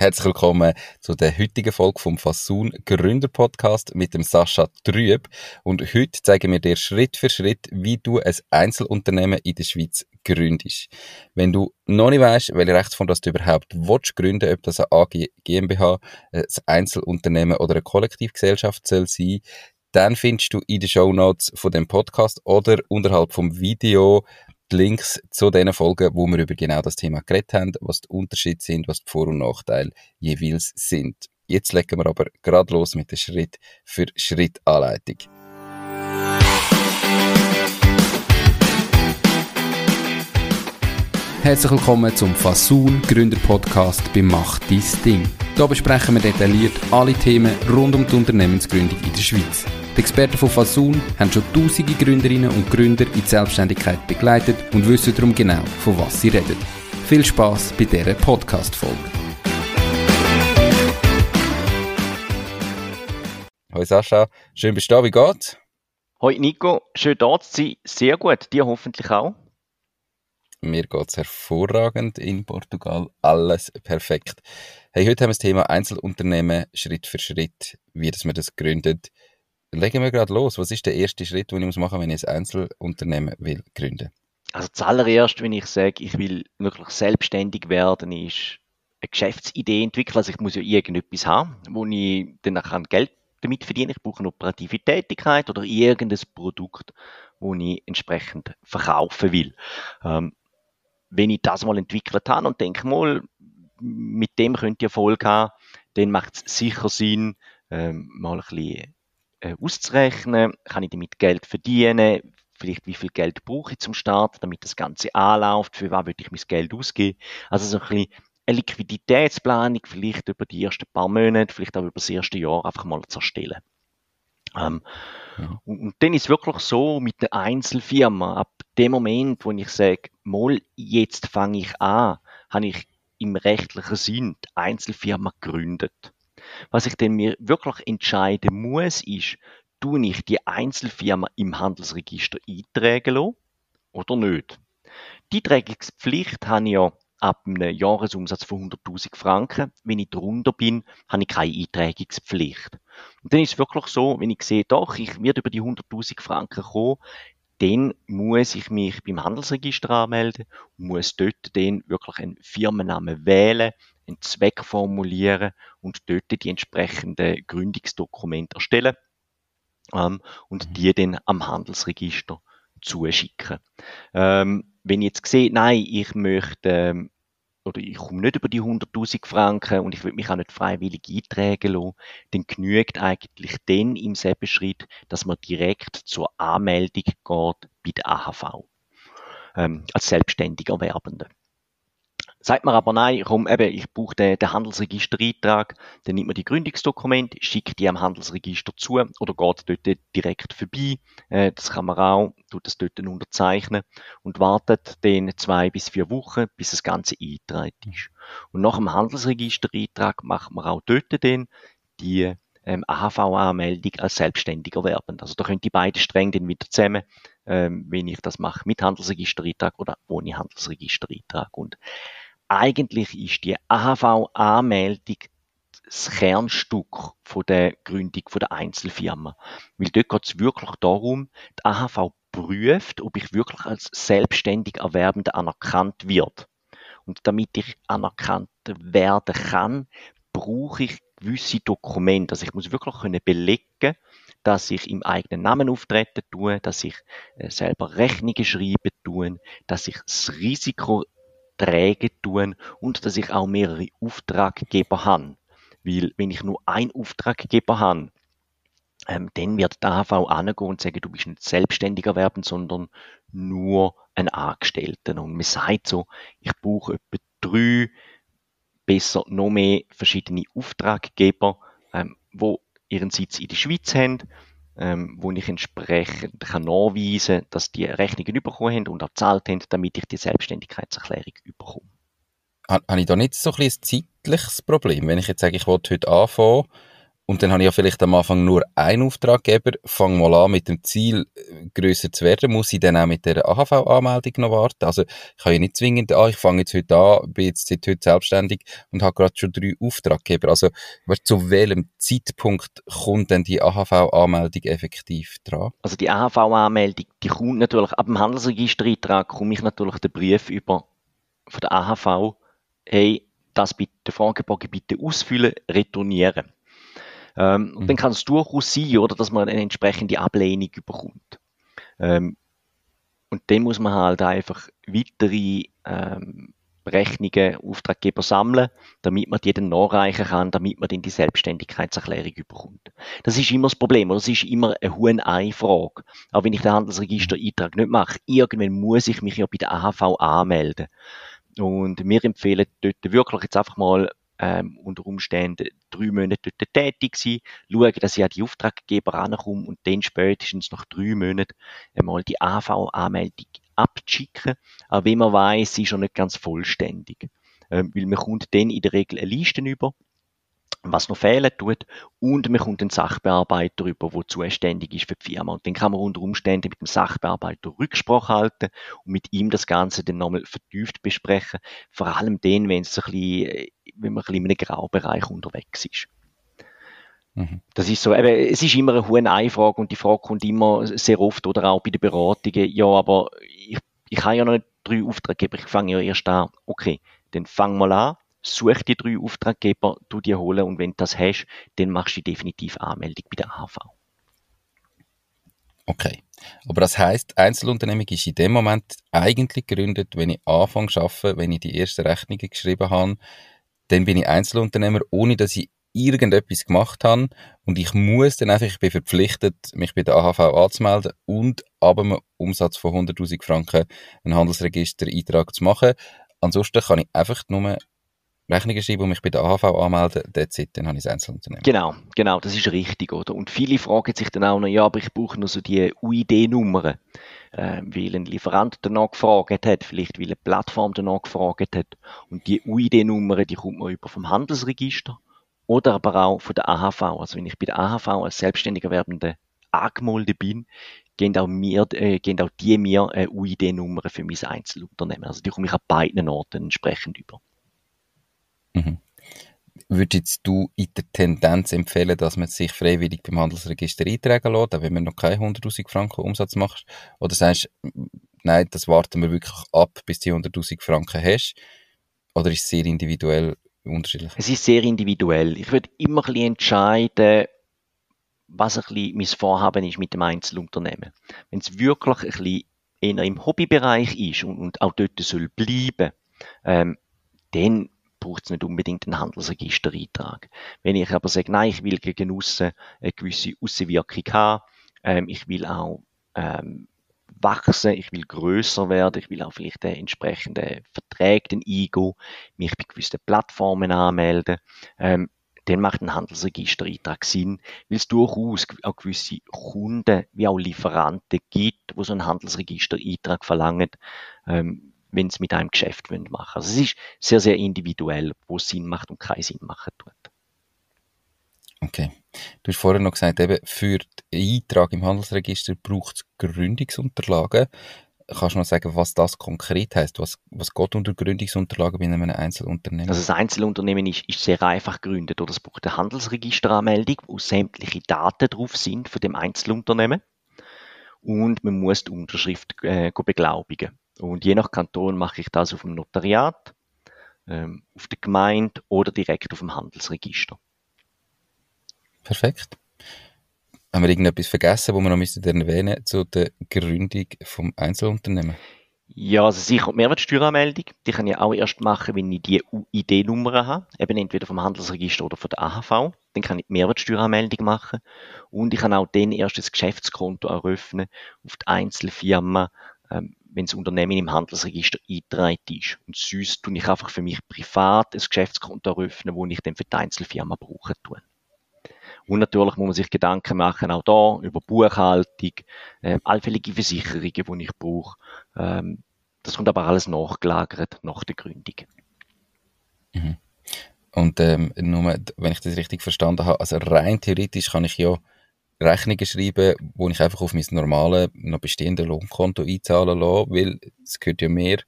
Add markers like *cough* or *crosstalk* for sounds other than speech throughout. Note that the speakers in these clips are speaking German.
Herzlich willkommen zu der heutigen Folge vom Fasun Gründer Podcast mit dem Sascha Trüb. Und heute zeigen wir dir Schritt für Schritt, wie du ein Einzelunternehmen in der Schweiz gründest. Wenn du noch nicht weißt, welche Rechtsform das du überhaupt willst gründen, ob das eine AG, GmbH, ein Einzelunternehmen oder eine Kollektivgesellschaft soll sein, dann findest du in den Show Notes von dem Podcast oder unterhalb vom Video die Links zu den Folgen, wo wir über genau das Thema geredet haben, was die Unterschiede sind, was die Vor- und Nachteile jeweils sind. Jetzt legen wir aber gerade los mit der Schritt für Schritt Anleitung. Herzlich willkommen zum Fasun Gründer Podcast bei Mach dein Ding. Hier besprechen wir detailliert alle Themen rund um die Unternehmensgründung in der Schweiz. Die Experten von Fasun haben schon tausende Gründerinnen und Gründer in die Selbstständigkeit begleitet und wissen darum genau, von was sie reden. Viel Spaß bei dieser Podcast-Folge. Hallo Sascha, schön bist du da, wie geht's? Hoi Nico, schön da zu sein, sehr gut, dir hoffentlich auch. Mir geht's hervorragend in Portugal, alles perfekt. Hey, heute haben wir das Thema Einzelunternehmen Schritt für Schritt, wie das man das gründet. Legen wir gerade los. Was ist der erste Schritt, den ich machen muss, wenn ich ein Einzelunternehmen will gründen? Also zuallererst, wenn ich sage, ich will wirklich selbstständig werden, ist eine Geschäftsidee entwickeln. Also ich muss ja irgendetwas haben, wo ich dann Geld damit verdienen. Ich brauche eine operative Tätigkeit oder irgendein Produkt, wo ich entsprechend verkaufen will. Ähm, wenn ich das mal entwickelt habe und denke mal, mit dem könnte ich Erfolg haben, dann macht es sicher Sinn, ähm, mal ein bisschen äh, auszurechnen, kann ich damit Geld verdienen, vielleicht wie viel Geld brauche ich zum Start, damit das Ganze anläuft, für was würde ich mein Geld ausgeben. Also so ein bisschen eine Liquiditätsplanung, vielleicht über die ersten paar Monate, vielleicht auch über das erste Jahr einfach mal zu erstellen. Ähm, ja. und, und, dann ist es wirklich so mit der Einzelfirma, ab dem Moment, wo ich sage, mal, jetzt fange ich an, habe ich im rechtlichen Sinn die Einzelfirma gegründet. Was ich denn mir wirklich entscheiden muss, ist, tue ich die Einzelfirma im Handelsregister eintragen oder nicht? Die Eintragungspflicht habe ich ja ab einem Jahresumsatz von 100.000 Franken. Wenn ich drunter bin, habe ich keine Eintragungspflicht. Und dann ist es wirklich so, wenn ich sehe, doch, ich werde über die 100.000 Franken kommen, dann muss ich mich beim Handelsregister anmelden und muss dort dann wirklich einen Firmennamen wählen, einen Zweck formulieren und dort die entsprechenden Gründungsdokumente erstellen ähm, und mhm. die dann am Handelsregister zuschicken. Ähm, wenn ich jetzt sehe, nein, ich möchte ähm, oder ich komme nicht über die 100.000 Franken und ich will mich auch nicht freiwillig eintragen lassen, dann genügt eigentlich dann im selben Schritt, dass man direkt zur Anmeldung geht bei der AHV ähm, als selbstständiger Werbende. Sagt man aber nein, komm, eben, ich brauche den, den Handelsregistereintrag, dann nimmt man die Gründungsdokumente, schickt die am Handelsregister zu oder geht dort direkt vorbei. Äh, das kann man auch, tut das dort unterzeichnen und wartet dann zwei bis vier Wochen, bis das Ganze eingetragen ist. Und nach dem Handelsregistereintrag macht man auch dort dann die ähm, AHV-Anmeldung als selbstständiger Werbend. Also da können die beiden streng dann wieder zusammen, ähm, wenn ich das mache mit Handelsregistereintrag oder ohne Handelsregistereintrag. Und eigentlich ist die AHV-Anmeldung das Kernstück von der Gründung von der Einzelfirma. Weil dort geht es wirklich darum, die AHV prüft, ob ich wirklich als selbstständig Erwerbender anerkannt wird. Und damit ich anerkannt werden kann, brauche ich gewisse Dokumente. Also ich muss wirklich können belegen, dass ich im eigenen Namen auftreten tue, dass ich äh, selber Rechnungen schreiben tue, dass ich das Risiko Träge tun und dass ich auch mehrere Auftraggeber habe. Weil wenn ich nur einen Auftraggeber habe, ähm, dann wird der AHV angehen und sagen, du bist nicht selbstständiger werden, sondern nur ein Angestellter. Und man sagt so, ich brauche etwa drei, besser noch mehr verschiedene Auftraggeber, ähm, wo ihren Sitz in der Schweiz haben ähm, wo ich entsprechend kann nachweisen kann, dass die Rechnungen bekommen haben und auch gezahlt haben, damit ich die Selbstständigkeitserklärung bekomme. Habe ich da nicht so ein, ein zeitliches Problem? Wenn ich jetzt sage, ich will heute anfangen und dann habe ich ja vielleicht am Anfang nur einen Auftraggeber, fange mal an mit dem Ziel, äh, grösser zu werden, muss ich dann auch mit der AHV-Anmeldung noch warten? Also ich kann ja nicht zwingend, ah, ich fange jetzt heute an, bin jetzt seit heute selbstständig und habe gerade schon drei Auftraggeber. Also zu welchem Zeitpunkt kommt denn die AHV-Anmeldung effektiv dran? Also die AHV-Anmeldung, die kommt natürlich, ab dem Handelsregistereintrag komme ich natürlich den Brief über von der AHV, hey, das bitte, Fragebogen bitte ausfüllen, retournieren. Ähm, mhm. Dann kann es durchaus sein, oder, dass man eine entsprechende Ablehnung bekommt. Ähm, und dann muss man halt einfach weitere ähm, Rechnungen, Auftraggeber sammeln, damit man die dann nachreichen kann, damit man dann die Selbstständigkeitserklärung bekommt. Das ist immer das Problem, oder? Das ist immer eine hohe Ei-Frage. Auch wenn ich den Handelsregister-Eintrag nicht mache, irgendwann muss ich mich ja bei der AHV anmelden. Und wir empfehlen dort wirklich jetzt einfach mal ähm, unter Umständen drei Monate dort tätig sein, schauen, dass ich an die Auftraggeber rankomme und dann spätestens nach drei Monaten einmal die AV-Anmeldung abschicken. Aber wie man weiß, sie ist schon nicht ganz vollständig. Ähm, weil man kommt dann in der Regel eine Liste über was noch fehlen tut und man kommt einen Sachbearbeiter über, der zuständig ist für die Firma. Und dann kann man unter Umständen mit dem Sachbearbeiter Rücksprache halten und mit ihm das Ganze dann nochmal vertieft besprechen. Vor allem dann, wenn, es ein bisschen, wenn man ein bisschen in einem Graubereich unterwegs ist. Mhm. Das ist so, eben, es ist immer eine hohe Einfrage und die Frage kommt immer sehr oft oder auch bei den Beratungen, ja, aber ich, ich habe ja noch nicht drei Auftraggeber, ich fange ja erst an. Okay, dann fang mal an, such die drei Auftraggeber, du die holen und wenn du das hast, dann machst du definitiv Anmeldung bei der AHV. Okay. Aber das heißt, Einzelunternehmung ist in dem Moment eigentlich gegründet, wenn ich anfange zu arbeiten, wenn ich die ersten Rechnungen geschrieben habe, dann bin ich Einzelunternehmer, ohne dass ich irgendetwas gemacht habe und ich muss dann einfach, ich bin verpflichtet, mich bei der AHV anzumelden und ab einem Umsatz von 100'000 Franken einen Handelsregister-Eintrag zu machen. Ansonsten kann ich einfach nur Rechnungen schreiben und mich bei der AHV anmelden, that's it, dann habe ich das Einzelunternehmen. Genau, genau, das ist richtig, oder? Und viele fragen sich dann auch noch, ja, aber ich brauche noch so die UID-Nummern, äh, weil ein Lieferant danach gefragt hat, vielleicht weil eine Plattform danach gefragt hat. Und die UID-Nummern, die kommt man über vom Handelsregister oder aber auch von der AHV. Also wenn ich bei der AHV als selbstständiger Werbende angemeldet bin, gehen auch, mir, äh, gehen auch die mir äh, UID-Nummern für mein Einzelunternehmen. Also die komme ich an beiden Orten entsprechend über. Mhm. Würdest du in der Tendenz empfehlen, dass man sich freiwillig beim Handelsregister eintragen lässt, auch wenn man noch keine 100.000 Franken Umsatz macht? Oder sagst du, nein, das warten wir wirklich ab, bis du 100.000 Franken hast? Oder ist es sehr individuell unterschiedlich? Es ist sehr individuell. Ich würde immer ein bisschen entscheiden, was ein bisschen mein Vorhaben ist mit dem Einzelunternehmen. Wenn es wirklich ein bisschen eher im Hobbybereich ist und, und auch dort soll bleiben, ähm, dann braucht es nicht unbedingt einen Handelsregistereintrag. Wenn ich aber sage, nein, ich will gegen aussen eine gewisse Aussenwirkung haben, ähm, ich will auch ähm, wachsen, ich will größer werden, ich will auch vielleicht entsprechende Verträge eingehen, mich bei gewissen Plattformen anmelden, ähm, dann macht ein Handelsregistereintrag Sinn, weil es durchaus auch gewisse Kunden wie auch Lieferanten gibt, wo so ein Handelsregistereintrag verlangen, ähm, wenn sie mit einem Geschäft machen wollen. Also es ist sehr, sehr individuell, wo es Sinn macht und keinen Sinn machen tut. Okay. Du hast vorher noch gesagt, eben für den Eintrag im Handelsregister braucht es Gründungsunterlagen. Kannst du noch sagen, was das konkret heißt? Was, was geht unter Gründungsunterlagen bei einem Einzelunternehmen? Also das Einzelunternehmen ist, ist sehr einfach gegründet. Oder es braucht eine Handelsregisteranmeldung, wo sämtliche Daten drauf sind von dem Einzelunternehmen. Und man muss die Unterschrift äh, beglaubigen. Und je nach Kanton mache ich das auf dem Notariat, ähm, auf der Gemeinde oder direkt auf dem Handelsregister. Perfekt. Haben wir irgendetwas vergessen, wo wir noch müssen erwähnen zu der Gründung vom Einzelunternehmen? Ja, also sicher die Mehrwertsteueranmeldung, die kann ich auch erst machen, wenn ich die ID-Nummer habe, eben entweder vom Handelsregister oder von der AHV. Dann kann ich die Mehrwertsteueranmeldung machen und ich kann auch dann erst das Geschäftskonto eröffnen auf die Einzelfirma, ähm, wenn das Unternehmen im Handelsregister eingetragen ist. Und sonst tue ich einfach für mich privat ein Geschäftskonto eröffnen, wo ich dann für die Einzelfirma brauchen tue. Und natürlich muss man sich Gedanken machen, auch da, über Buchhaltung, äh, allfällige Versicherungen, die ich brauche. Ähm, das kommt aber alles nachgelagert nach der Gründung. Mhm. Und ähm, nur, wenn ich das richtig verstanden habe, also rein theoretisch kann ich ja Rechnungen schreiben, wo ich einfach auf mein normales, noch bestehende Lohnkonto einzahlen lasse, weil es gehört ja mehr.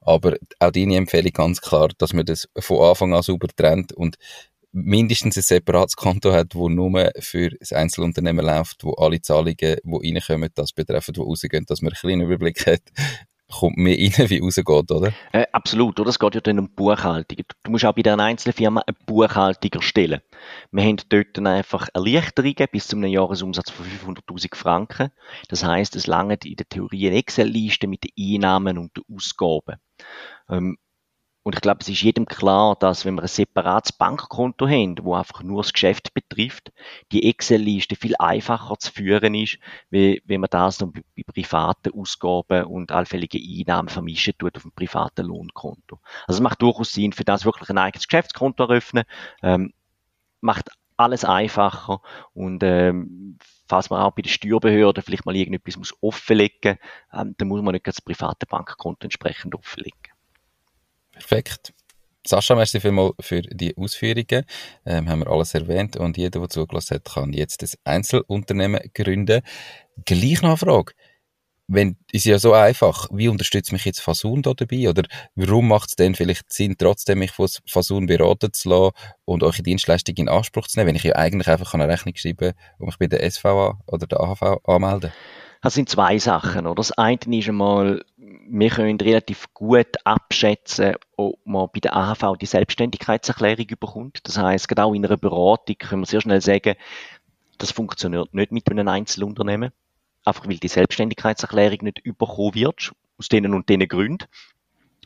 Aber auch deine Empfehlung ganz klar, dass man das von Anfang an sauber trennt und mindestens ein separates Konto hat, wo nur für das Einzelunternehmen läuft, wo alle Zahlungen, die reinkommen, das betreffen, die rausgehen, dass man einen kleinen Überblick hat, kommt mehr *laughs* rein, wie rausgeht, oder? Äh, absolut, oder? Es geht ja dann um Buchhaltung. Du musst auch bei der Einzelfirma eine Buchhaltung erstellen. Wir haben dort dann einfach Erleichterungen bis zu einem Jahresumsatz von 500.000 Franken. Das heißt, es langt in der Theorie eine Excel-Liste mit den Einnahmen und den Ausgaben. Ähm, und ich glaube, es ist jedem klar, dass wenn wir ein separates Bankkonto haben, wo einfach nur das Geschäft betrifft, die Excel-Liste viel einfacher zu führen ist, wie wenn man das dann bei privaten Ausgaben und allfälligen Einnahmen vermischen tut auf dem privaten Lohnkonto. Also es macht durchaus Sinn, für das wirklich ein eigenes Geschäftskonto eröffnen, ähm, macht alles einfacher und ähm, falls man auch bei der Steuerbehörde vielleicht mal irgendetwas muss offenlegen, ähm, dann muss man nicht das private Bankkonto entsprechend offenlegen. Perfekt. Sascha, merci vielmals für die Ausführungen. Ähm, haben wir alles erwähnt und jeder, der zugelassen hat, kann jetzt das Einzelunternehmen gründen. Gleich noch eine Frage. Wenn, ist ja so einfach. Wie unterstützt mich jetzt Fasun da dabei? Oder warum macht es denn vielleicht Sinn, trotzdem mich von Fasun beraten zu lassen und eure Dienstleistung in Anspruch zu nehmen, wenn ich ja eigentlich einfach eine Rechnung schreiben und mich bei der SVA oder der AHV anmelden? Das sind zwei Sachen. Oder? Das eine ist einmal, wir können relativ gut abschätzen, ob man bei der AHV die Selbstständigkeitserklärung überkommt. Das heißt, auch in einer Beratung können wir sehr schnell sagen, das funktioniert nicht mit einem Einzelunternehmen. Einfach weil die Selbstständigkeitserklärung nicht überkommen wird, aus denen und denen Gründen.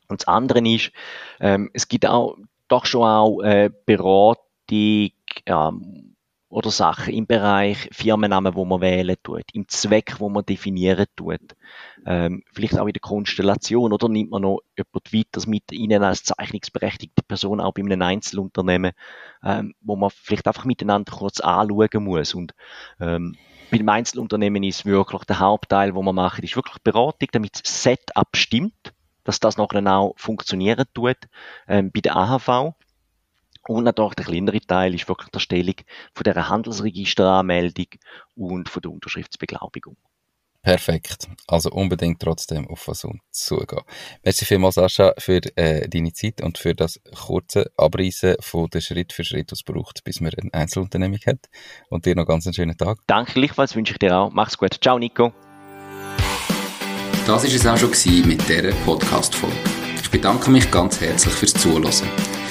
Und das andere ist, ähm, es gibt auch doch schon auch äh, Beratung, ähm, oder Sachen im Bereich Firmennamen, wo man wählen tut, im Zweck, wo man definieren tut, ähm, vielleicht auch in der Konstellation oder? Nimmt man noch jemand weiteres mit Ihnen als zeichnungsberechtigte Person auch bei einem Einzelunternehmen, ähm, wo man vielleicht einfach miteinander kurz anschauen muss. Und ähm, bei dem Einzelunternehmen ist wirklich der Hauptteil, wo man macht, ist wirklich Beratung, damit das Setup stimmt, dass das nachher auch funktionieren tut. Ähm, bei der AHV und natürlich der kleinere Teil ist wirklich die Erstellung von der Handelsregisteranmeldung und von der Unterschriftsbeglaubigung. Perfekt. Also unbedingt trotzdem auf Fasun zugehen. Merci vielmals, Sascha, für äh, deine Zeit und für das kurze Abreißen von der Schritt für Schritt, was braucht, bis man eine Einzelunternehmung hat. Und dir noch ganz einen schönen Tag. Danke gleichfalls, wünsche ich dir auch. Mach's gut. Ciao, Nico. Das war es auch schon mit dieser Podcast-Folge. Ich bedanke mich ganz herzlich fürs Zuhören.